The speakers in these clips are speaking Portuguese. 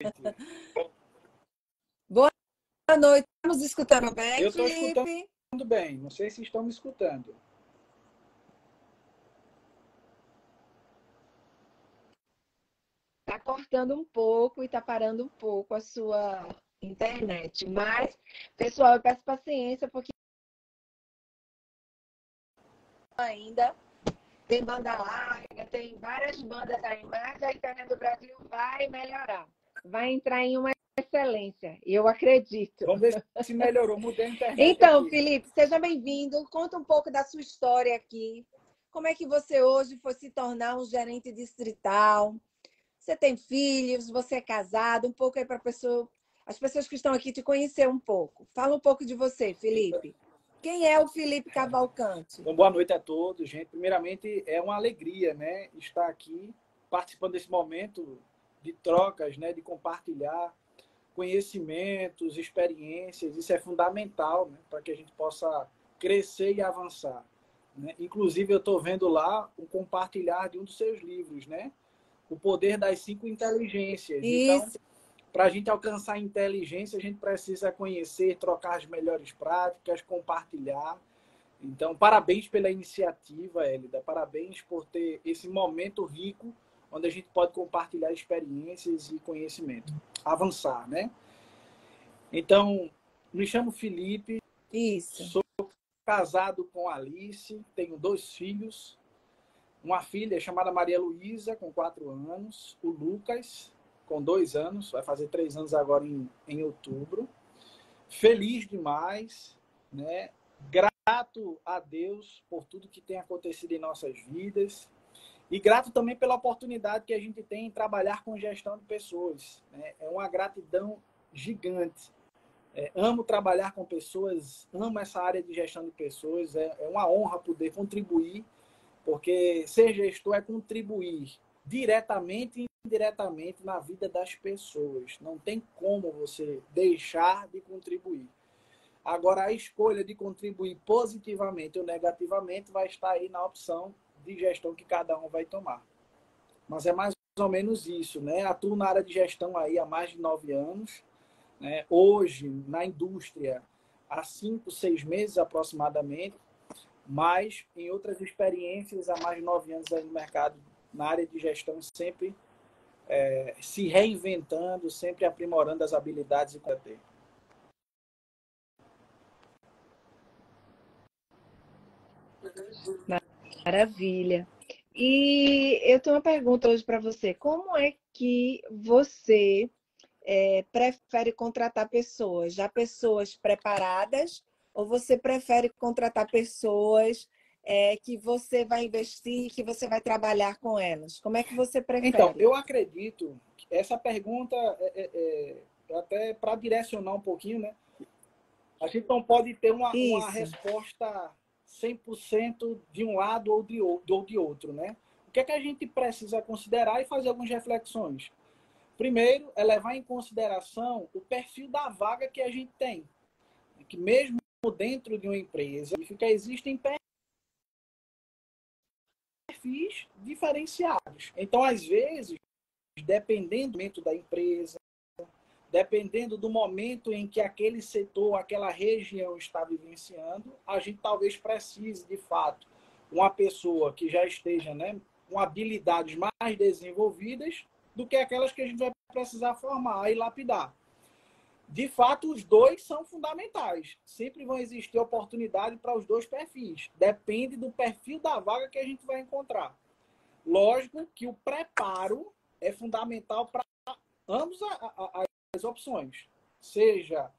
Boa noite. Estamos escutando bem, Eu estou Felipe? escutando bem. Não sei se estão me escutando. Está cortando um pouco e está parando um pouco a sua internet. Mas, pessoal, eu peço paciência porque ainda tem banda larga, tem várias bandas aí, mas a internet do Brasil vai melhorar. Vai entrar em uma excelência, eu acredito. Vamos ver se melhorou. Mudei a internet. Então, aqui. Felipe, seja bem-vindo. Conta um pouco da sua história aqui. Como é que você hoje foi se tornar um gerente distrital? Você tem filhos, você é casado, um pouco aí para pessoa, as pessoas que estão aqui te conhecer um pouco. Fala um pouco de você, Felipe. Quem é o Felipe Cavalcante? Então, boa noite a todos, gente. Primeiramente, é uma alegria, né, estar aqui participando desse momento de trocas, né, de compartilhar conhecimentos, experiências. Isso é fundamental, né, para que a gente possa crescer e avançar. Né? Inclusive, eu estou vendo lá o compartilhar de um dos seus livros, né? O poder das cinco inteligências. Então, Isso. para a gente alcançar a inteligência, a gente precisa conhecer, trocar as melhores práticas, compartilhar. Então, parabéns pela iniciativa, Elida. Parabéns por ter esse momento rico onde a gente pode compartilhar experiências e conhecimento. Avançar, né? Então, me chamo Felipe, Isso. sou casado com Alice, tenho dois filhos. Uma filha chamada Maria Luísa, com quatro anos. O Lucas, com dois anos, vai fazer três anos agora em, em outubro. Feliz demais, né? Grato a Deus por tudo que tem acontecido em nossas vidas. E grato também pela oportunidade que a gente tem em trabalhar com gestão de pessoas. Né? É uma gratidão gigante. É, amo trabalhar com pessoas, amo essa área de gestão de pessoas. É, é uma honra poder contribuir, porque ser gestor é contribuir diretamente e indiretamente na vida das pessoas. Não tem como você deixar de contribuir. Agora, a escolha de contribuir positivamente ou negativamente vai estar aí na opção de gestão que cada um vai tomar. Mas é mais ou menos isso, né? Atuo na área de gestão aí há mais de nove anos. Né? Hoje, na indústria, há cinco, seis meses aproximadamente, mas em outras experiências há mais de nove anos aí no mercado, na área de gestão, sempre é, se reinventando, sempre aprimorando as habilidades e competências. Maravilha. E eu tenho uma pergunta hoje para você. Como é que você é, prefere contratar pessoas? Já pessoas preparadas ou você prefere contratar pessoas é, que você vai investir, que você vai trabalhar com elas? Como é que você prefere? Então, eu acredito que essa pergunta é, é, é até para direcionar um pouquinho, né? A gente não pode ter uma, uma resposta 100% de um lado ou de, ou de outro, né? O que é que a gente precisa considerar e fazer algumas reflexões? Primeiro, é levar em consideração o perfil da vaga que a gente tem. Que mesmo dentro de uma empresa, existem perfis diferenciados. Então, às vezes, dependendo da empresa, dependendo do momento em que aquele setor, aquela região está vivenciando, a gente talvez precise, de fato, uma pessoa que já esteja né, com habilidades mais desenvolvidas do que aquelas que a gente vai precisar formar e lapidar. De fato, os dois são fundamentais. Sempre vão existir oportunidade para os dois perfis. Depende do perfil da vaga que a gente vai encontrar. Lógico que o preparo é fundamental para ambos a, a, as opções. Seja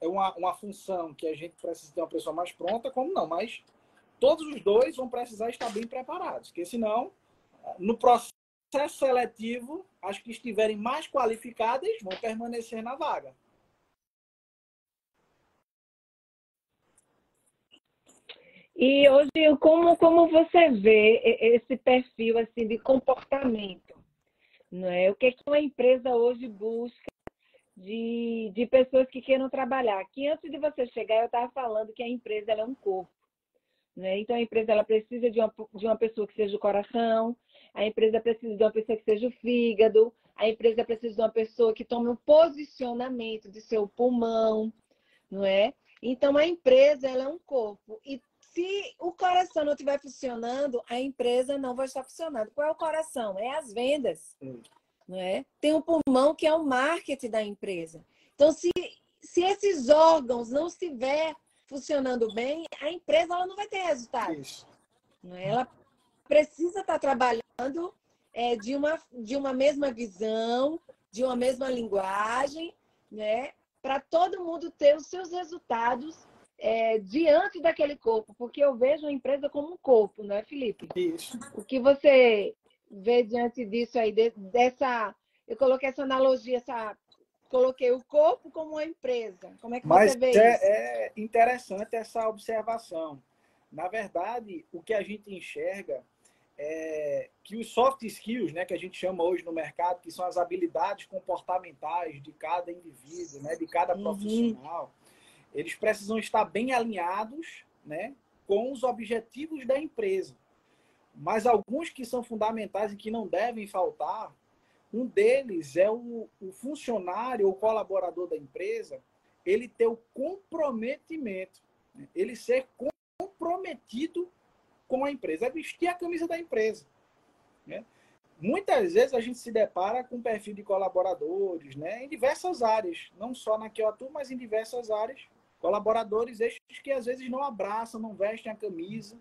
uma, uma função que a gente precisa ter uma pessoa mais pronta, como não, mas todos os dois vão precisar estar bem preparados, porque senão, no processo seletivo, as que estiverem mais qualificadas vão permanecer na vaga. E hoje, como, como você vê esse perfil assim de comportamento? Não é? O que, é que uma empresa hoje busca de, de pessoas que queiram trabalhar? Que antes de você chegar, eu estava falando que a empresa é um corpo. Né? Então, a empresa ela precisa de uma, de uma pessoa que seja o coração, a empresa precisa de uma pessoa que seja o fígado, A empresa precisa de uma pessoa que tome um posicionamento de seu pulmão, não é? Então a empresa ela é um corpo e se o coração não estiver funcionando, a empresa não vai estar funcionando. Qual é o coração? É as vendas. Não é? Tem o pulmão, que é o marketing da empresa. Então, se, se esses órgãos não estiver funcionando bem, a empresa ela não vai ter resultado. Isso. Não é? Ela precisa estar trabalhando é, de, uma, de uma mesma visão, de uma mesma linguagem, né? para todo mundo ter os seus resultados é, diante daquele corpo, porque eu vejo a empresa como um corpo, não é, Felipe? Isso. O que você vê diante disso aí, dessa. Eu coloquei essa analogia, essa, coloquei o corpo como uma empresa. Como é que Mas você vê é, isso? É interessante essa observação. Na verdade, o que a gente enxerga é que os soft skills, né, que a gente chama hoje no mercado, que são as habilidades comportamentais de cada indivíduo, né, de cada uhum. profissional, uhum eles precisam estar bem alinhados né, com os objetivos da empresa. Mas alguns que são fundamentais e que não devem faltar, um deles é o, o funcionário ou colaborador da empresa, ele ter o comprometimento, né, ele ser comprometido com a empresa, é vestir a camisa da empresa. Né? Muitas vezes a gente se depara com perfil de colaboradores, né, em diversas áreas, não só na que eu atuo, mas em diversas áreas, Colaboradores estes que às vezes não abraçam, não vestem a camisa,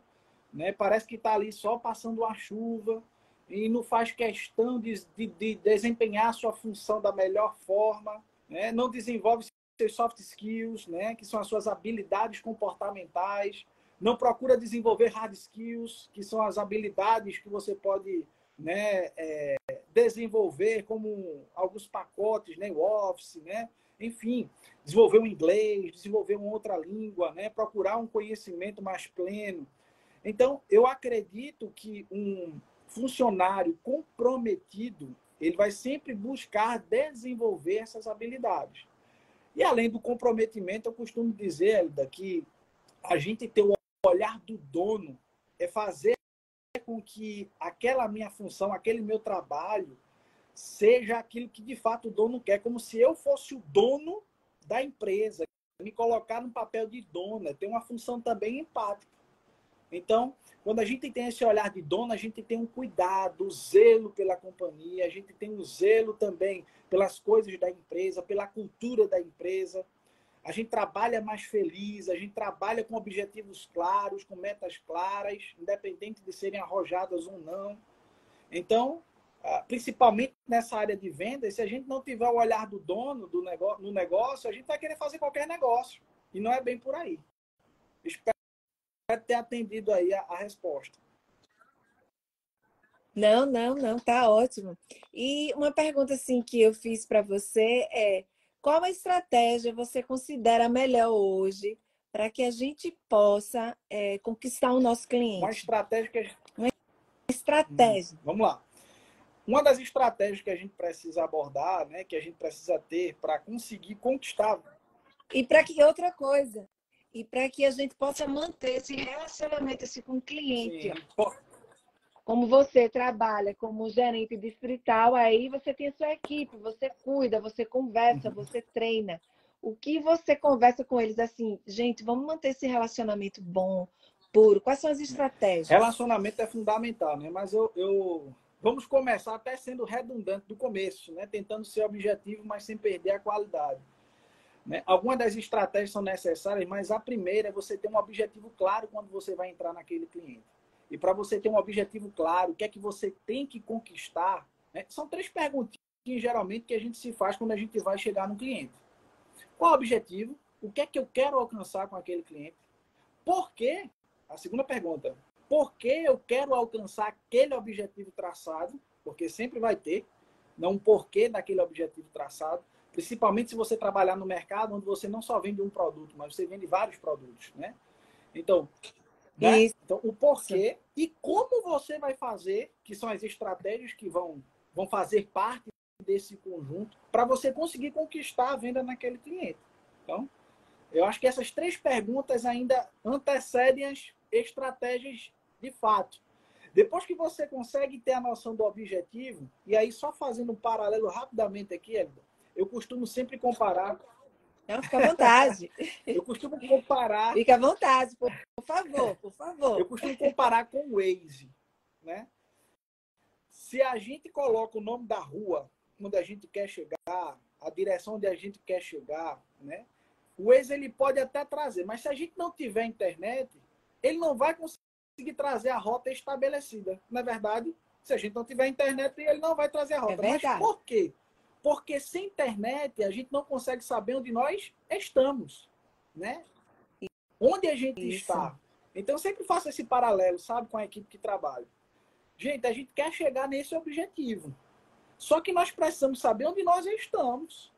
né? Parece que está ali só passando a chuva e não faz questão de, de, de desempenhar sua função da melhor forma, né? Não desenvolve seus soft skills, né? Que são as suas habilidades comportamentais. Não procura desenvolver hard skills, que são as habilidades que você pode né, é, desenvolver como alguns pacotes, né, o Office, né? enfim, desenvolver um inglês, desenvolver uma outra língua, né? procurar um conhecimento mais pleno. Então, eu acredito que um funcionário comprometido, ele vai sempre buscar desenvolver essas habilidades. E além do comprometimento, eu costumo dizer, Elida, que a gente ter o olhar do dono é fazer com que aquela minha função, aquele meu trabalho, seja aquilo que de fato o dono quer, como se eu fosse o dono da empresa, me colocar no papel de dono, tem uma função também empática. Então, quando a gente tem esse olhar de dono, a gente tem um cuidado, um zelo pela companhia, a gente tem um zelo também pelas coisas da empresa, pela cultura da empresa. A gente trabalha mais feliz, a gente trabalha com objetivos claros, com metas claras, independente de serem arrojadas ou não. Então, ah, principalmente nessa área de vendas, se a gente não tiver o olhar do dono do negócio, no negócio, a gente vai querer fazer qualquer negócio. E não é bem por aí. Espero ter atendido aí a, a resposta. Não, não, não, tá ótimo. E uma pergunta assim que eu fiz para você é: qual a estratégia você considera melhor hoje para que a gente possa é, conquistar o nosso cliente? Uma estratégia que a gente... Uma estratégia. Hum, vamos lá. Uma das estratégias que a gente precisa abordar, né, que a gente precisa ter para conseguir conquistar. E para que outra coisa, e para que a gente possa manter esse relacionamento assim, com o cliente. Como você trabalha como gerente distrital, aí você tem a sua equipe, você cuida, você conversa, uhum. você treina. O que você conversa com eles assim, gente, vamos manter esse relacionamento bom, puro. Quais são as estratégias? Relacionamento é fundamental, né? Mas eu, eu Vamos começar até sendo redundante do começo, né? tentando ser objetivo, mas sem perder a qualidade. Né? Algumas das estratégias são necessárias, mas a primeira é você ter um objetivo claro quando você vai entrar naquele cliente. E para você ter um objetivo claro, o que é que você tem que conquistar, né? são três perguntinhas geralmente que a gente se faz quando a gente vai chegar no cliente. Qual o objetivo? O que é que eu quero alcançar com aquele cliente? Por quê? A segunda pergunta, por que eu quero alcançar aquele objetivo traçado, porque sempre vai ter, não um porquê daquele objetivo traçado, principalmente se você trabalhar no mercado onde você não só vende um produto, mas você vende vários produtos, né? Então, né? então o porquê e como você vai fazer, que são as estratégias que vão, vão fazer parte desse conjunto, para você conseguir conquistar a venda naquele cliente. Então, eu acho que essas três perguntas ainda antecedem as estratégias de fato. Depois que você consegue ter a noção do objetivo, e aí só fazendo um paralelo rapidamente aqui, Elida, eu costumo sempre comparar. Não, fica à vontade. eu costumo comparar. Fica à vontade, por, por favor, por favor. Eu costumo comparar com o Waze, né? Se a gente coloca o nome da rua onde a gente quer chegar, a direção onde a gente quer chegar, né? O Waze ele pode até trazer, mas se a gente não tiver internet, ele não vai conseguir trazer a rota estabelecida. Na é verdade, se a gente não tiver internet, ele não vai trazer a rota. É mas por quê? Porque sem internet a gente não consegue saber onde nós estamos, né? Onde a gente Isso. está. Então eu sempre faço esse paralelo, sabe, com a equipe que trabalha. Gente, a gente quer chegar nesse objetivo. Só que nós precisamos saber onde nós estamos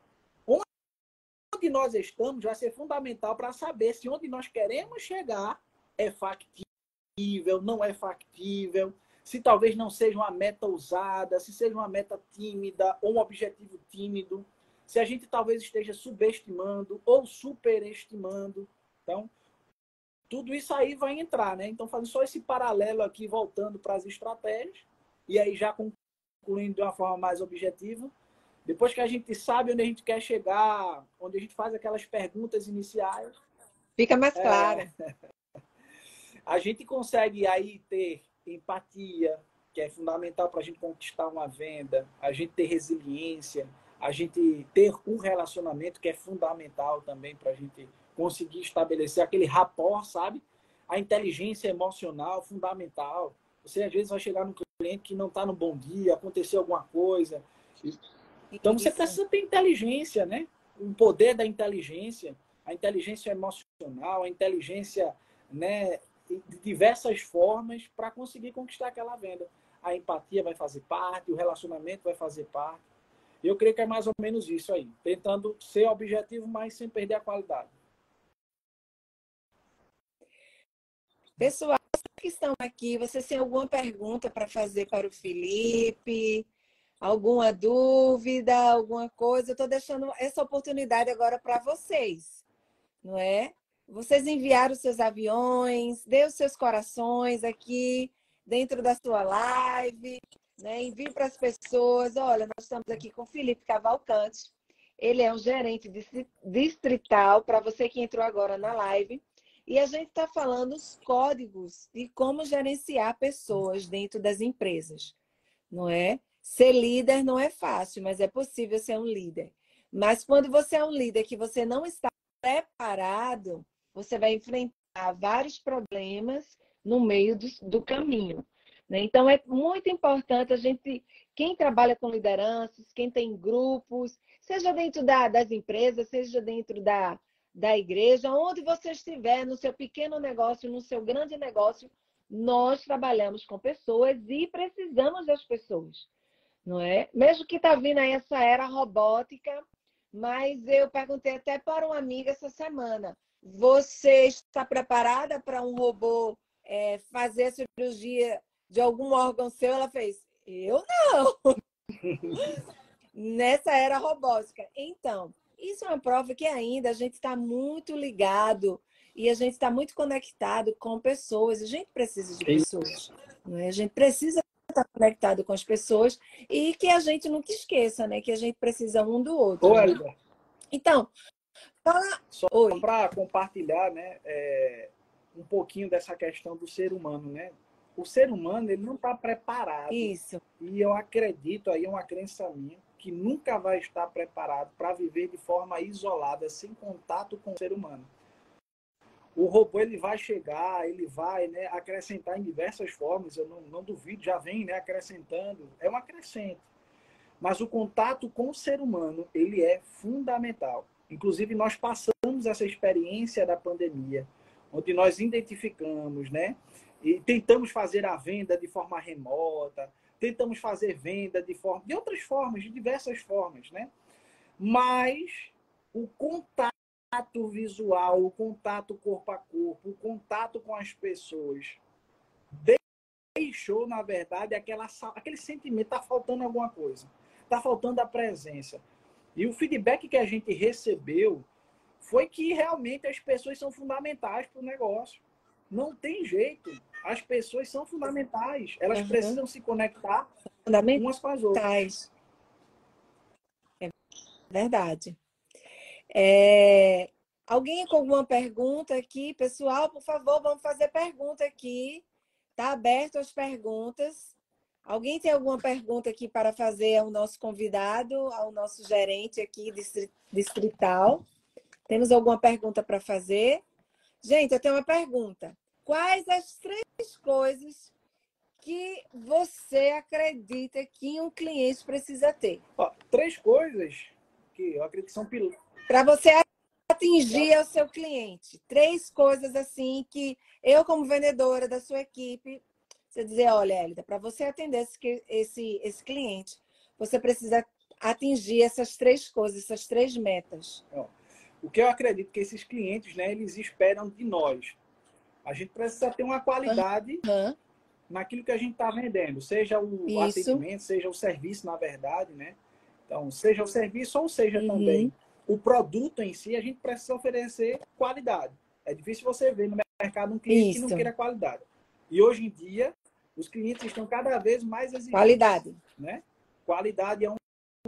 onde nós estamos vai ser fundamental para saber se onde nós queremos chegar é factível, não é factível, se talvez não seja uma meta usada, se seja uma meta tímida ou um objetivo tímido, se a gente talvez esteja subestimando ou superestimando. Então, tudo isso aí vai entrar, né? Então, fazendo só esse paralelo aqui, voltando para as estratégias, e aí já concluindo de uma forma mais objetiva, depois que a gente sabe onde a gente quer chegar, onde a gente faz aquelas perguntas iniciais. Fica mais claro. É, a gente consegue aí ter empatia, que é fundamental para a gente conquistar uma venda, a gente ter resiliência, a gente ter um relacionamento que é fundamental também para a gente conseguir estabelecer aquele rapport, sabe? A inteligência emocional fundamental. Você às vezes vai chegar num cliente que não está no bom dia, aconteceu alguma coisa. Então você precisa ter inteligência, né? O poder da inteligência, a inteligência emocional, a inteligência, né, de diversas formas para conseguir conquistar aquela venda. A empatia vai fazer parte, o relacionamento vai fazer parte. Eu creio que é mais ou menos isso aí, tentando ser objetivo, mas sem perder a qualidade. Pessoal que estão aqui, vocês têm alguma pergunta para fazer para o Felipe? alguma dúvida, alguma coisa, eu estou deixando essa oportunidade agora para vocês, não é? Vocês enviaram seus aviões, dê os seus corações aqui dentro da sua live, né? Envie para as pessoas. Olha, nós estamos aqui com Felipe Cavalcante. Ele é um gerente distrital, para você que entrou agora na live. E a gente está falando os códigos de como gerenciar pessoas dentro das empresas, não é? Ser líder não é fácil, mas é possível ser um líder. Mas quando você é um líder que você não está preparado, você vai enfrentar vários problemas no meio do, do caminho. Né? Então, é muito importante a gente, quem trabalha com lideranças, quem tem grupos, seja dentro da, das empresas, seja dentro da, da igreja, onde você estiver, no seu pequeno negócio, no seu grande negócio, nós trabalhamos com pessoas e precisamos das pessoas não é? Mesmo que está vindo aí essa era robótica, mas eu perguntei até para uma amiga essa semana: você está preparada para um robô é, fazer a cirurgia de algum órgão seu? Ela fez: eu não. Nessa era robótica. Então, isso é uma prova que ainda a gente está muito ligado e a gente está muito conectado com pessoas. A gente precisa de pessoas. Não é? A gente precisa estar conectado com as pessoas e que a gente nunca esqueça, né? Que a gente precisa um do outro. Né? Então. Só para compartilhar, né? É, um pouquinho dessa questão do ser humano, né? O ser humano, ele não está preparado. Isso. E eu acredito, aí é uma crença minha, que nunca vai estar preparado para viver de forma isolada, sem contato com o ser humano o robô ele vai chegar, ele vai né, acrescentar em diversas formas, eu não, não duvido, já vem né, acrescentando, é um acrescento. Mas o contato com o ser humano, ele é fundamental. Inclusive, nós passamos essa experiência da pandemia, onde nós identificamos, né? E tentamos fazer a venda de forma remota, tentamos fazer venda de forma, de outras formas, de diversas formas, né? Mas o contato visual, o contato corpo a corpo, o contato com as pessoas, deixou, na verdade, aquela, aquele sentimento, está faltando alguma coisa, está faltando a presença. E o feedback que a gente recebeu foi que realmente as pessoas são fundamentais para o negócio. Não tem jeito. As pessoas são fundamentais. Elas uhum. precisam se conectar umas com as outras. É verdade. É... Alguém com alguma pergunta aqui? Pessoal, por favor, vamos fazer pergunta aqui. Está aberto as perguntas. Alguém tem alguma pergunta aqui para fazer ao nosso convidado, ao nosso gerente aqui distrital? Temos alguma pergunta para fazer? Gente, eu tenho uma pergunta. Quais as três coisas que você acredita que um cliente precisa ter? Ó, três coisas que eu acredito que são pilotos. Para você atingir o seu cliente. Três coisas assim que eu, como vendedora da sua equipe, você dizer, olha, Elida, para você atender esse, esse, esse cliente, você precisa atingir essas três coisas, essas três metas. O que eu acredito que esses clientes, né, eles esperam de nós. A gente precisa ter uma qualidade uhum. naquilo que a gente está vendendo, seja o Isso. atendimento, seja o serviço, na verdade, né? Então, seja o serviço ou seja uhum. também o produto em si, a gente precisa oferecer qualidade. É difícil você ver no mercado um cliente Isso. que não queira qualidade. E hoje em dia, os clientes estão cada vez mais exigentes. Qualidade. Né? Qualidade é um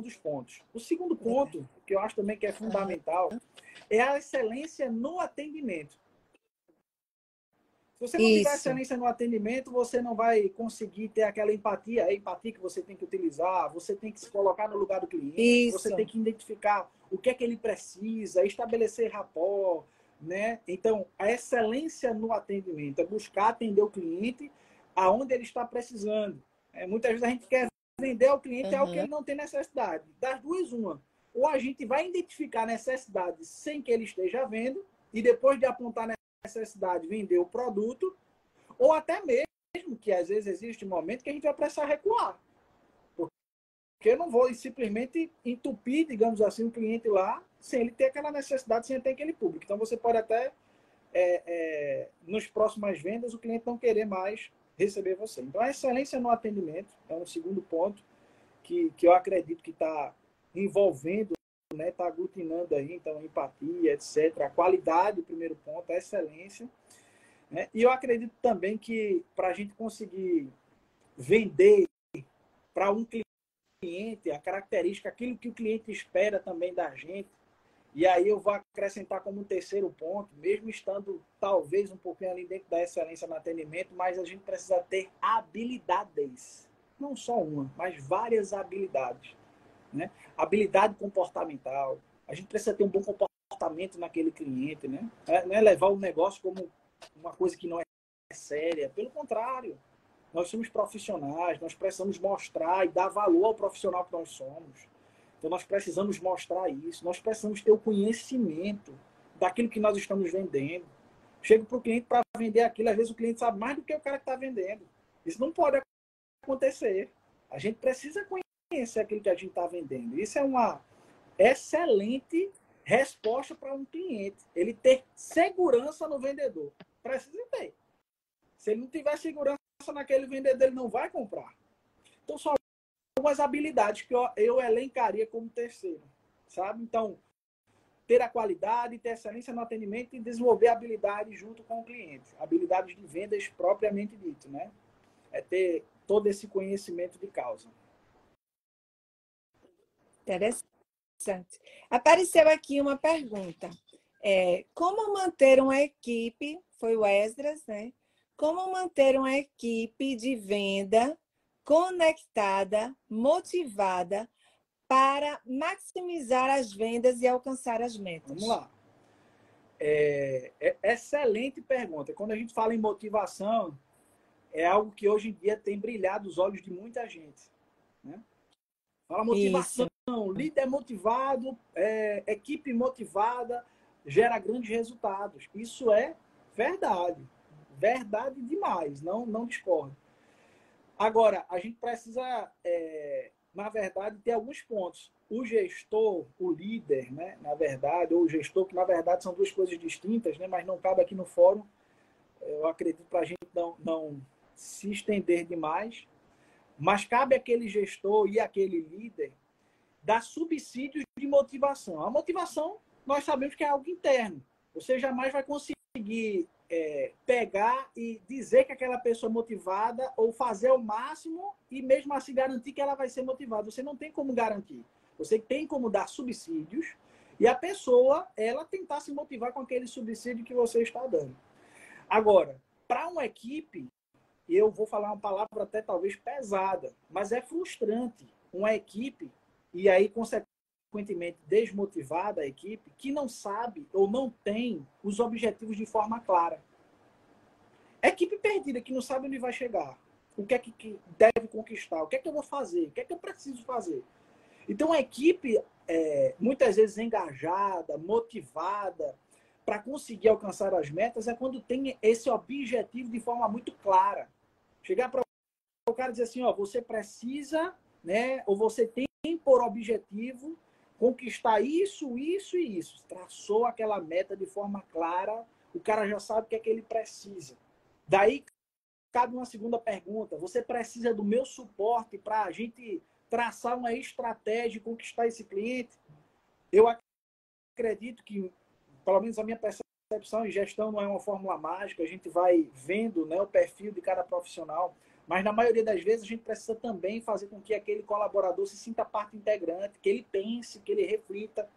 dos pontos. O segundo ponto, que eu acho também que é fundamental, é a excelência no atendimento. Se você não Isso. tiver excelência no atendimento, você não vai conseguir ter aquela empatia, a empatia que você tem que utilizar, você tem que se colocar no lugar do cliente, Isso. você tem que identificar o que é que ele precisa, estabelecer rapport, né? Então, a excelência no atendimento é buscar atender o cliente aonde ele está precisando. É, muitas vezes a gente quer vender ao cliente uhum. algo que ele não tem necessidade. Das duas, uma. Ou a gente vai identificar necessidade sem que ele esteja vendo, e depois de apontar necessidade, vender o produto, ou até mesmo que às vezes existe um momento que a gente vai precisar recuar. Porque eu não vou simplesmente entupir, digamos assim, o cliente lá sem ele ter aquela necessidade, sem ele ter aquele público. Então você pode até, é, é, nos próximas vendas, o cliente não querer mais receber você. Então a excelência no atendimento é um segundo ponto que, que eu acredito que está envolvendo né, está aglutinando aí, então, empatia, etc. A qualidade, o primeiro ponto, a excelência. Né? E eu acredito também que para a gente conseguir vender para um cliente a característica, aquilo que o cliente espera também da gente, e aí eu vou acrescentar como um terceiro ponto, mesmo estando talvez um pouquinho ali dentro da excelência no atendimento, mas a gente precisa ter habilidades. Não só uma, mas várias habilidades. Né? Habilidade comportamental. A gente precisa ter um bom comportamento naquele cliente, né? Não é levar o negócio como uma coisa que não é séria. Pelo contrário, nós somos profissionais, nós precisamos mostrar e dar valor ao profissional que nós somos. Então nós precisamos mostrar isso, nós precisamos ter o conhecimento daquilo que nós estamos vendendo. Chego para o cliente para vender aquilo, às vezes o cliente sabe mais do que o cara que está vendendo. Isso não pode acontecer. A gente precisa conhecer aquilo que a gente está vendendo. Isso é uma excelente resposta para um cliente. Ele ter segurança no vendedor. Precisa ter. Se ele não tiver segurança naquele vendedor, ele não vai comprar. Então, são algumas habilidades que eu, eu elencaria como terceiro. Sabe? Então, ter a qualidade, ter excelência no atendimento e desenvolver habilidades junto com o cliente. Habilidades de vendas propriamente dito, né? É ter todo esse conhecimento de causa. Interessante. Apareceu aqui uma pergunta. É, como manter uma equipe, foi o Esdras, né? Como manter uma equipe de venda conectada, motivada para maximizar as vendas e alcançar as metas? Vamos lá. É, é, excelente pergunta. Quando a gente fala em motivação, é algo que hoje em dia tem brilhado os olhos de muita gente. Né? Fala motivação, Isso. líder motivado, é, equipe motivada, gera grandes resultados. Isso é verdade. Verdade demais, não, não discordo. Agora, a gente precisa, é, na verdade, ter alguns pontos. O gestor, o líder, né, na verdade, ou o gestor, que na verdade são duas coisas distintas, né, mas não cabe aqui no fórum, eu acredito para a gente não, não se estender demais. Mas cabe àquele gestor e àquele líder dar subsídios de motivação. A motivação, nós sabemos que é algo interno. Você jamais vai conseguir é, pegar e dizer que aquela pessoa é motivada ou fazer o máximo e mesmo assim garantir que ela vai ser motivada. Você não tem como garantir. Você tem como dar subsídios e a pessoa, ela tentar se motivar com aquele subsídio que você está dando. Agora, para uma equipe, eu vou falar uma palavra até talvez pesada, mas é frustrante uma equipe, e aí, consequentemente, desmotivada a equipe, que não sabe ou não tem os objetivos de forma clara. Equipe perdida, que não sabe onde vai chegar, o que é que deve conquistar, o que é que eu vou fazer, o que é que eu preciso fazer. Então, a equipe, é, muitas vezes engajada, motivada, para conseguir alcançar as metas, é quando tem esse objetivo de forma muito clara. Chegar para o cara e dizer assim, ó, você precisa, né, ou você tem por objetivo conquistar isso, isso e isso. Traçou aquela meta de forma clara, o cara já sabe o que é que ele precisa. Daí cabe uma segunda pergunta: você precisa do meu suporte para a gente traçar uma estratégia e conquistar esse cliente? Eu acredito que, pelo menos a minha percepção em gestão não é uma fórmula mágica, a gente vai vendo né, o perfil de cada profissional, mas na maioria das vezes a gente precisa também fazer com que aquele colaborador se sinta parte integrante, que ele pense, que ele reflita,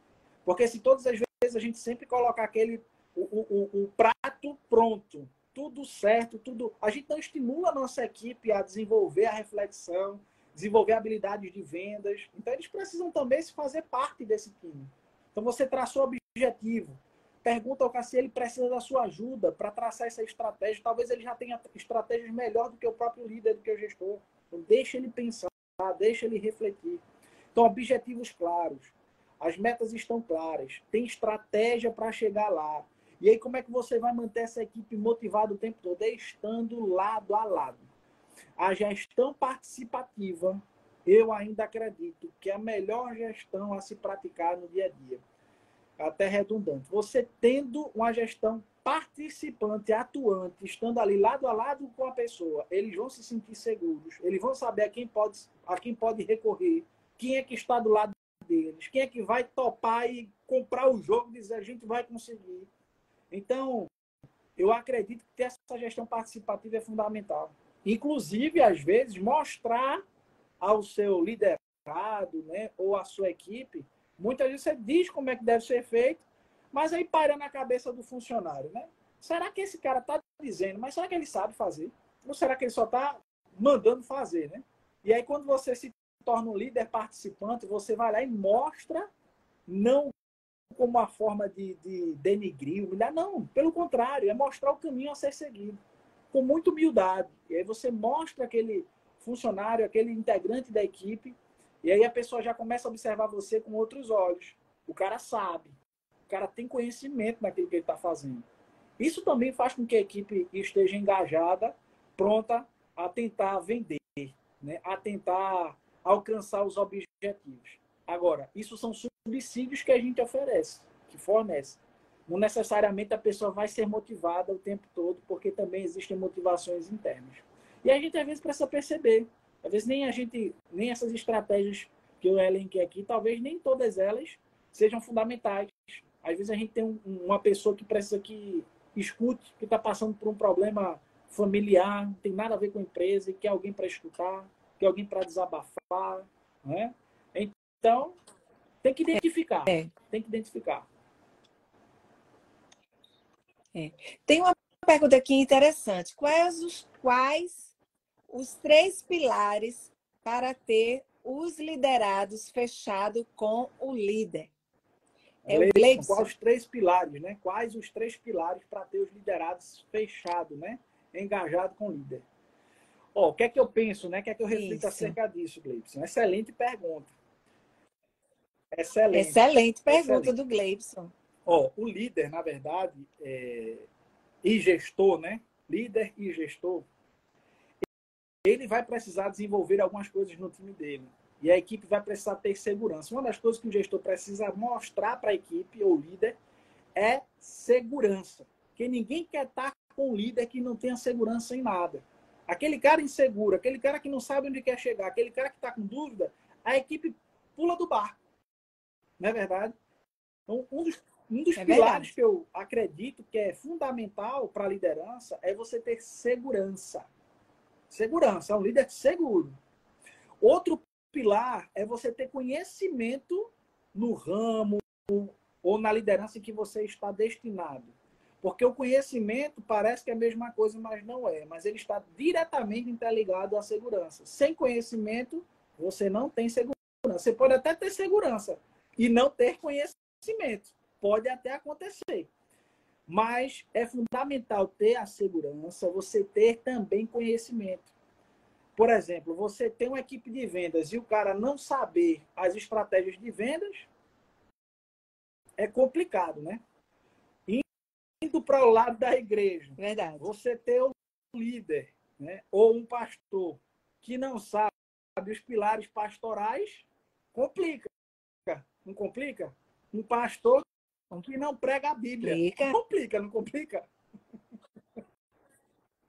porque se todas as vezes a gente sempre colocar aquele o, o, o prato pronto, tudo certo, tudo, a gente não estimula a nossa equipe a desenvolver a reflexão, desenvolver habilidades de vendas, então eles precisam também se fazer parte desse time. Então você traçou objetivo, Pergunta ao cara se ele precisa da sua ajuda para traçar essa estratégia. Talvez ele já tenha estratégias melhor do que o próprio líder, do que o gestor. Então, deixa ele pensar, deixa ele refletir. Então, objetivos claros. As metas estão claras. Tem estratégia para chegar lá. E aí, como é que você vai manter essa equipe motivada o tempo todo? É estando lado a lado. A gestão participativa, eu ainda acredito que é a melhor gestão a se praticar no dia a dia até redundante. Você tendo uma gestão participante, atuante, estando ali lado a lado com a pessoa, eles vão se sentir seguros, eles vão saber a quem pode, a quem pode recorrer, quem é que está do lado deles, quem é que vai topar e comprar o jogo e dizer a gente vai conseguir. Então, eu acredito que essa gestão participativa é fundamental. Inclusive, às vezes, mostrar ao seu liderado né, ou à sua equipe Muitas vezes você diz como é que deve ser feito, mas aí para na cabeça do funcionário, né? Será que esse cara está dizendo, mas será que ele sabe fazer? Ou será que ele só está mandando fazer, né? E aí quando você se torna um líder participante, você vai lá e mostra, não como uma forma de, de denigrir, humilhar, não, pelo contrário, é mostrar o caminho a ser seguido, com muita humildade. E aí você mostra aquele funcionário, aquele integrante da equipe, e aí a pessoa já começa a observar você com outros olhos. O cara sabe. O cara tem conhecimento naquilo que ele está fazendo. Isso também faz com que a equipe esteja engajada, pronta a tentar vender, né? a tentar alcançar os objetivos. Agora, isso são subsídios que a gente oferece, que fornece. Não necessariamente a pessoa vai ser motivada o tempo todo, porque também existem motivações internas. E a gente às vezes precisa perceber às vezes nem a gente, nem essas estratégias que eu elenquei aqui, talvez nem todas elas sejam fundamentais. Às vezes a gente tem um, uma pessoa que precisa que escute, que está passando por um problema familiar, não tem nada a ver com a empresa, e quer alguém para escutar, quer alguém para desabafar, né? Então, tem que identificar. É. Tem que identificar. É. Tem uma pergunta aqui interessante. Quais os quais os três pilares para ter os liderados fechado com o líder. É o Gleibson. Quais os três pilares, né? Quais os três pilares para ter os liderados fechados, né? Engajado com o líder. Ó, o que é que eu penso, né? O que é que eu reflito Isso. acerca disso, Gleibson? Excelente pergunta. Excelente. Excelente pergunta Excelente. do Gleibson. Ó, o líder, na verdade, é... e gestor, né? Líder e gestor, ele vai precisar desenvolver algumas coisas no time dele. E a equipe vai precisar ter segurança. Uma das coisas que o gestor precisa mostrar para a equipe ou líder é segurança. Porque ninguém quer estar com um líder que não tenha segurança em nada. Aquele cara inseguro, aquele cara que não sabe onde quer chegar, aquele cara que está com dúvida, a equipe pula do barco. Não é verdade? Então, um dos, Um dos é pilares verdade. que eu acredito que é fundamental para a liderança é você ter segurança. Segurança, é um líder seguro. Outro pilar é você ter conhecimento no ramo ou na liderança em que você está destinado. Porque o conhecimento parece que é a mesma coisa, mas não é. Mas ele está diretamente interligado à segurança. Sem conhecimento, você não tem segurança. Você pode até ter segurança e não ter conhecimento. Pode até acontecer. Mas é fundamental ter a segurança, você ter também conhecimento. Por exemplo, você tem uma equipe de vendas e o cara não saber as estratégias de vendas, é complicado, né? Indo para o lado da igreja, Verdade. você ter um líder, né? Ou um pastor que não sabe os pilares pastorais, complica. Não complica? Um pastor que não prega a Bíblia. Complica, complica não complica?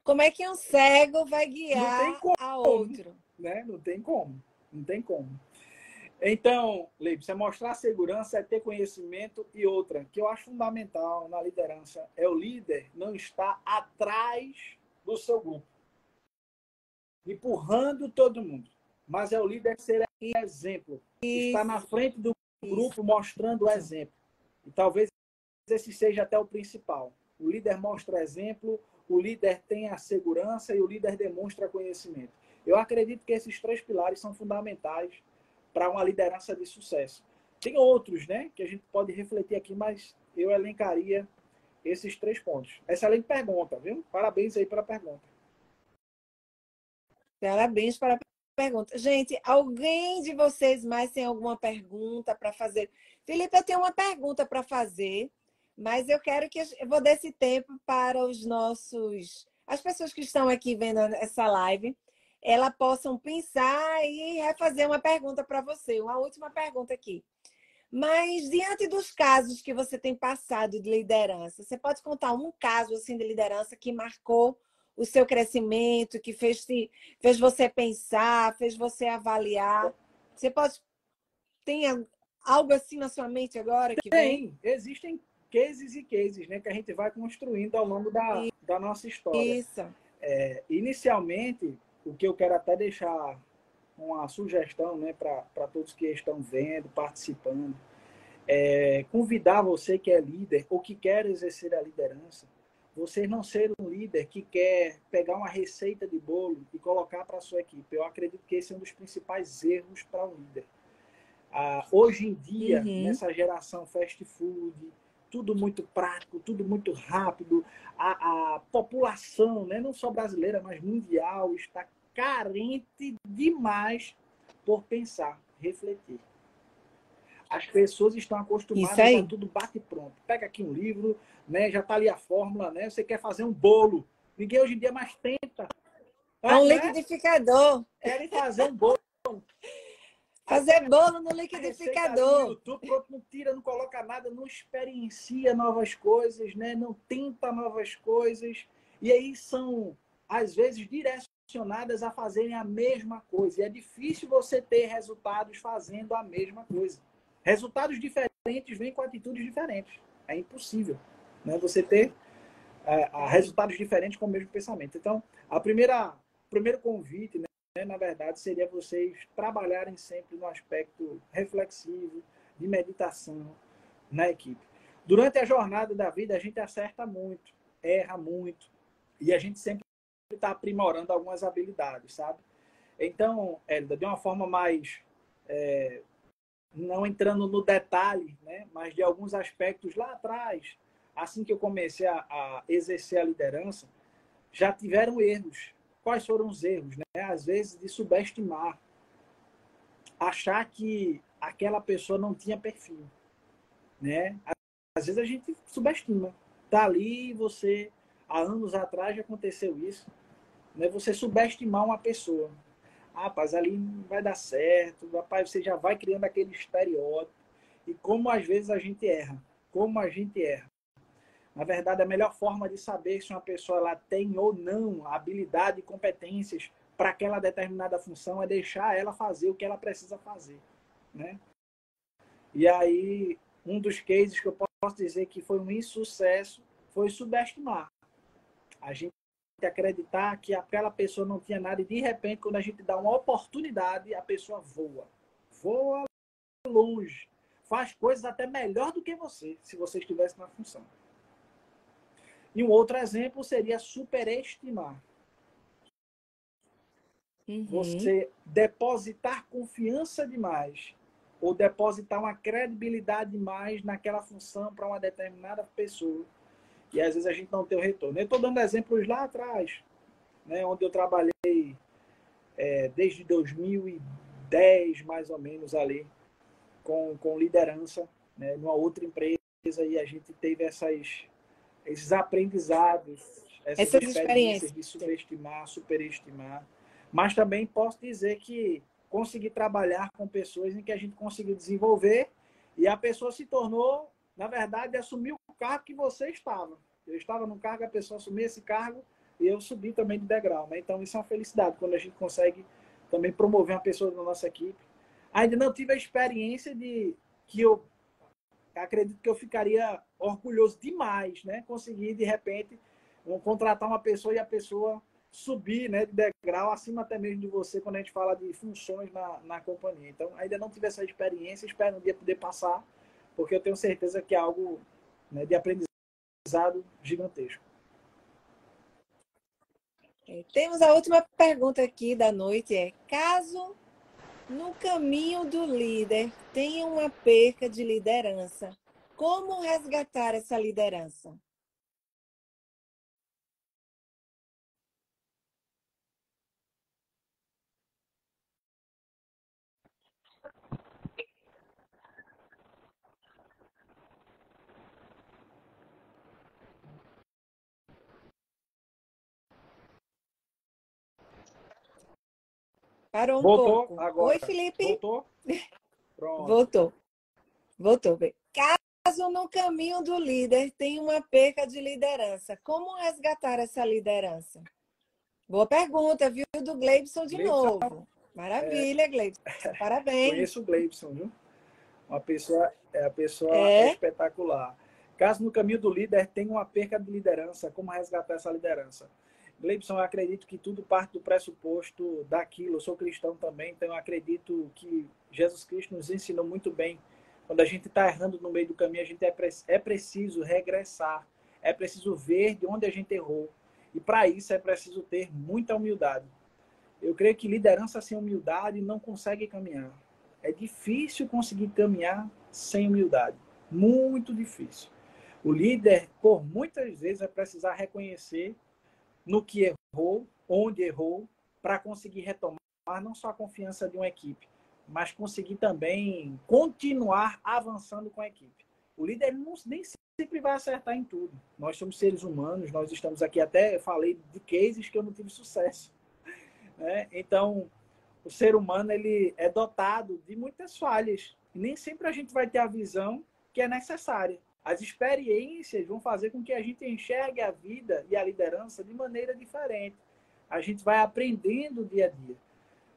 Como é que um cego vai guiar como, a outro? Né? Não tem como. Não tem como. Então, Leib, você mostrar segurança é ter conhecimento e outra, que eu acho fundamental na liderança, é o líder não estar atrás do seu grupo, empurrando todo mundo, mas é o líder ser exemplo, estar na frente do grupo mostrando o exemplo. E talvez esse seja até o principal. O líder mostra exemplo, o líder tem a segurança e o líder demonstra conhecimento. Eu acredito que esses três pilares são fundamentais para uma liderança de sucesso. Tem outros, né, que a gente pode refletir aqui, mas eu elencaria esses três pontos. Excelente pergunta, viu? Parabéns aí pela pergunta. Parabéns para pergunta. Gente, alguém de vocês mais tem alguma pergunta para fazer? Felipe, eu tenho uma pergunta para fazer, mas eu quero que eu vou dar esse tempo para os nossos as pessoas que estão aqui vendo essa live ela possam pensar e refazer uma pergunta para você, uma última pergunta aqui. Mas diante dos casos que você tem passado de liderança, você pode contar um caso assim de liderança que marcou o seu crescimento, que fez, fez você pensar, fez você avaliar? Você pode tem algo assim na sua mente agora que tem? Vem? Existem cases e cases, né, que a gente vai construindo ao longo da, da nossa história. Isso. É, inicialmente, o que eu quero até deixar uma sugestão né, para todos que estão vendo, participando, é convidar você que é líder ou que quer exercer a liderança, você não ser um líder que quer pegar uma receita de bolo e colocar para a sua equipe. Eu acredito que esse é um dos principais erros para um líder. Ah, hoje em dia, uhum. nessa geração fast food, tudo muito prático, tudo muito rápido. A, a população, né, não só brasileira, mas mundial, está carente demais por pensar, refletir. As pessoas estão acostumadas a tudo bate pronto. Pega aqui um livro, né, já está ali a fórmula, né? Você quer fazer um bolo. Ninguém hoje em dia mais tenta. É um né? liquidificador. Querem fazer um bolo. Fazer bolo no liquidificador. No YouTube, não tira, não coloca nada, não experiencia novas coisas, né? não tenta novas coisas. E aí são, às vezes, direcionadas a fazerem a mesma coisa. E é difícil você ter resultados fazendo a mesma coisa. Resultados diferentes vêm com atitudes diferentes. É impossível né? você ter é, resultados diferentes com o mesmo pensamento. Então, a primeira, o primeiro convite, né? na verdade, seria vocês trabalharem sempre no aspecto reflexivo, de meditação na equipe. Durante a jornada da vida, a gente acerta muito, erra muito, e a gente sempre está aprimorando algumas habilidades, sabe? Então, Hélida, de uma forma mais. É, não entrando no detalhe, né, mas de alguns aspectos lá atrás, assim que eu comecei a, a exercer a liderança, já tiveram erros Quais foram os erros? Né? Às vezes, de subestimar, achar que aquela pessoa não tinha perfil. Né? Às vezes a gente subestima. Tá ali você, há anos atrás já aconteceu isso, né? você subestimar uma pessoa. Ah, rapaz, ali não vai dar certo, rapaz, você já vai criando aquele estereótipo. E como às vezes a gente erra, como a gente erra. Na verdade, a melhor forma de saber se uma pessoa ela tem ou não habilidade e competências para aquela determinada função é deixar ela fazer o que ela precisa fazer, né? E aí, um dos cases que eu posso dizer que foi um insucesso foi subestimar. A gente acreditar que aquela pessoa não tinha nada e de repente, quando a gente dá uma oportunidade, a pessoa voa. Voa longe. Faz coisas até melhor do que você, se você estivesse na função. E um outro exemplo seria superestimar. Uhum. Você depositar confiança demais ou depositar uma credibilidade demais naquela função para uma determinada pessoa. E às vezes a gente não tem o retorno. Eu estou dando exemplos lá atrás, né, onde eu trabalhei é, desde 2010, mais ou menos, ali, com, com liderança, né, numa outra empresa, e a gente teve essas, esses aprendizados, essas, essas experiências, experiências de subestimar, superestimar. Mas também posso dizer que consegui trabalhar com pessoas em que a gente conseguiu desenvolver e a pessoa se tornou, na verdade, assumiu o cargo que você estava. Eu estava num cargo, a pessoa assumiu esse cargo e eu subi também de degrau. Né? Então, isso é uma felicidade quando a gente consegue também promover uma pessoa da nossa equipe. Ainda não tive a experiência de que eu acredito que eu ficaria orgulhoso demais, né? Conseguir, de repente, contratar uma pessoa e a pessoa subir né, de degrau acima até mesmo de você quando a gente fala de funções na, na companhia. Então, ainda não tive essa experiência, espero um dia poder passar, porque eu tenho certeza que é algo né, de aprendizado gigantesco. É, temos a última pergunta aqui da noite, é caso no caminho do líder tenha uma perca de liderança, como resgatar essa liderança? Parou um Voltou pouco. agora. Oi, Felipe. Voltou? Pronto. Voltou. Voltou. Caso no caminho do líder tenha uma perca de liderança, como resgatar essa liderança? Boa pergunta, viu, do Gleibson de Gleibson. novo. Maravilha, é... Gleibson. Parabéns. Conheço o Gleibson, viu? Uma pessoa, é a pessoa é? espetacular. Caso no caminho do líder tenha uma perca de liderança, como resgatar essa liderança? Gleibson, eu acredito que tudo parte do pressuposto daquilo. Eu sou cristão também, então eu acredito que Jesus Cristo nos ensinou muito bem. Quando a gente está errando no meio do caminho, a gente é, pre é preciso regressar, é preciso ver de onde a gente errou. E para isso é preciso ter muita humildade. Eu creio que liderança sem humildade não consegue caminhar. É difícil conseguir caminhar sem humildade. Muito difícil. O líder, por muitas vezes, vai precisar reconhecer no que errou, onde errou, para conseguir retomar não só a confiança de uma equipe, mas conseguir também continuar avançando com a equipe. O líder não, nem sempre vai acertar em tudo. Nós somos seres humanos, nós estamos aqui até falei de cases que eu não tive sucesso. Né? Então, o ser humano ele é dotado de muitas falhas. Nem sempre a gente vai ter a visão que é necessária. As experiências vão fazer com que a gente enxergue a vida e a liderança de maneira diferente. A gente vai aprendendo dia a dia.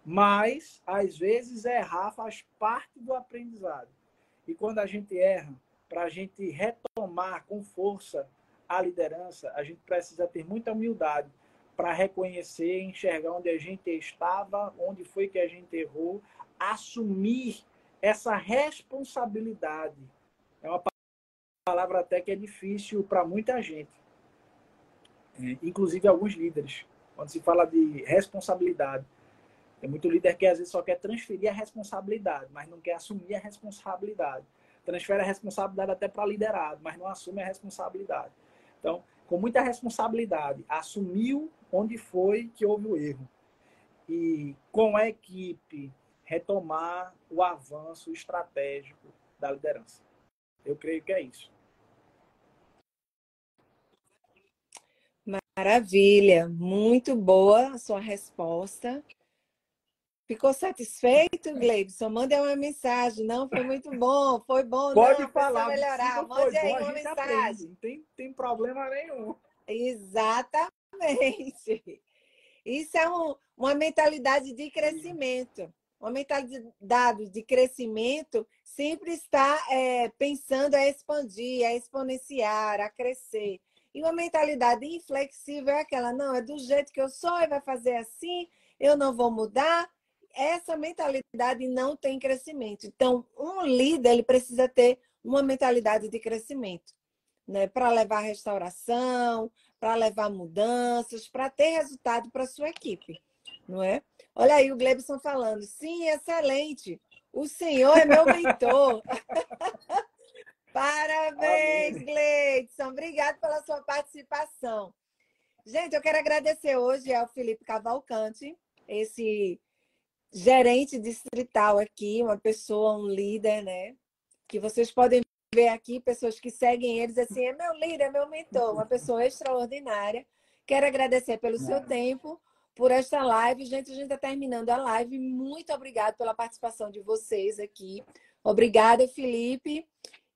Mas, às vezes, errar faz parte do aprendizado. E quando a gente erra, para a gente retomar com força a liderança, a gente precisa ter muita humildade para reconhecer, enxergar onde a gente estava, onde foi que a gente errou, assumir essa responsabilidade. É uma palavra até que é difícil para muita gente, é, inclusive alguns líderes. Quando se fala de responsabilidade, tem muito líder que às vezes só quer transferir a responsabilidade, mas não quer assumir a responsabilidade. Transfere a responsabilidade até para liderado, mas não assume a responsabilidade. Então, com muita responsabilidade, assumiu onde foi que houve o erro. E com a equipe, retomar o avanço estratégico da liderança. Eu creio que é isso. Maravilha, muito boa a sua resposta. Ficou satisfeito, Gleibson? Mande uma mensagem. Não, foi muito bom, foi bom. Pode não, falar, melhorar. Mande aí bom, uma mensagem. Não tem, tem problema nenhum. Exatamente. Isso é um, uma mentalidade de crescimento, uma mentalidade de crescimento sempre está é, pensando a expandir, a exponenciar, a crescer. E uma mentalidade inflexível é aquela, não, é do jeito que eu sou e vai fazer assim, eu não vou mudar. Essa mentalidade não tem crescimento. Então, um líder ele precisa ter uma mentalidade de crescimento, né? Para levar restauração, para levar mudanças, para ter resultado para sua equipe, não é? Olha aí o Glebson falando. Sim, excelente. O senhor é meu mentor. Parabéns, Gleidson. Obrigado pela sua participação. Gente, eu quero agradecer hoje ao Felipe Cavalcante, esse gerente distrital aqui, uma pessoa, um líder, né? Que vocês podem ver aqui, pessoas que seguem eles, assim, é meu líder, é meu mentor, uma pessoa extraordinária. Quero agradecer pelo seu tempo, por esta live. Gente, a gente está terminando a live. Muito obrigada pela participação de vocês aqui. Obrigada, Felipe.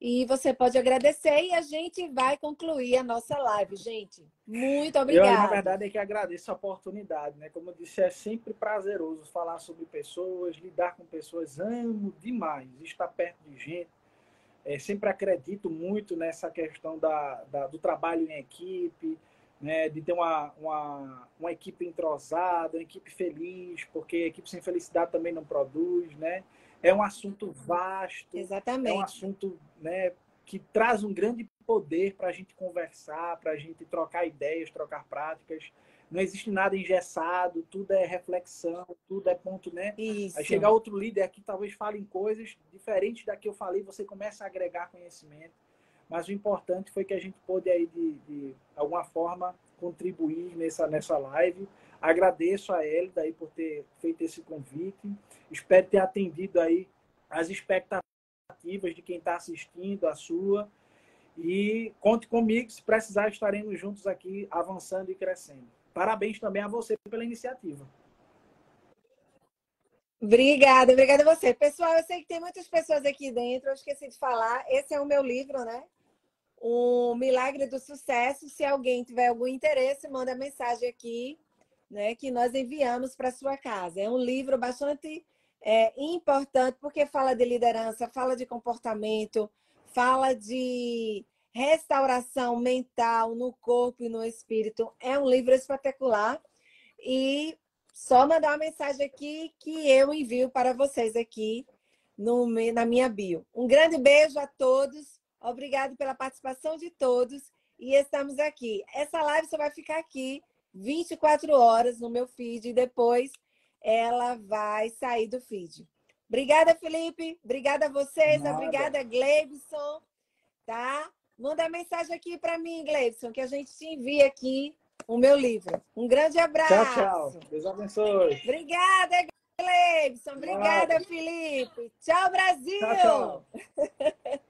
E você pode agradecer e a gente vai concluir a nossa live, gente. Muito obrigada. Eu, na verdade, é que agradeço a oportunidade, né? Como eu disse, é sempre prazeroso falar sobre pessoas, lidar com pessoas. Amo demais estar perto de gente. É, sempre acredito muito nessa questão da, da do trabalho em equipe, né, de ter uma, uma, uma equipe entrosada, uma equipe feliz, porque a equipe sem felicidade também não produz, né? É um assunto vasto, Exatamente. é um assunto né, que traz um grande poder para a gente conversar, para a gente trocar ideias, trocar práticas. Não existe nada engessado, tudo é reflexão, tudo é ponto, né? Isso. Aí chegar outro líder aqui, talvez fale em coisas diferentes da que eu falei, você começa a agregar conhecimento mas o importante foi que a gente pôde aí de, de alguma forma contribuir nessa nessa live. Agradeço a Elida aí por ter feito esse convite. Espero ter atendido aí as expectativas de quem está assistindo, a sua. E conte comigo, se precisar, estaremos juntos aqui avançando e crescendo. Parabéns também a você pela iniciativa. Obrigada, obrigada a você. Pessoal, eu sei que tem muitas pessoas aqui dentro, eu esqueci de falar. Esse é o meu livro, né? o Milagre do Sucesso. Se alguém tiver algum interesse, manda mensagem aqui, né, que nós enviamos para sua casa. É um livro bastante é, importante porque fala de liderança, fala de comportamento, fala de restauração mental no corpo e no espírito. É um livro espetacular e só mandar uma mensagem aqui que eu envio para vocês aqui no, na minha bio. Um grande beijo a todos Obrigado pela participação de todos e estamos aqui. Essa live só vai ficar aqui 24 horas no meu feed e depois ela vai sair do feed. Obrigada, Felipe. Obrigada a vocês. Nada. Obrigada, Gleibson. Tá? Manda mensagem aqui para mim, Gleibson, que a gente te envia aqui o meu livro. Um grande abraço. Tchau, tchau. Deus abençoe. Obrigada, Gleibson. Obrigada, Felipe. Tchau, Brasil. Tchau, tchau.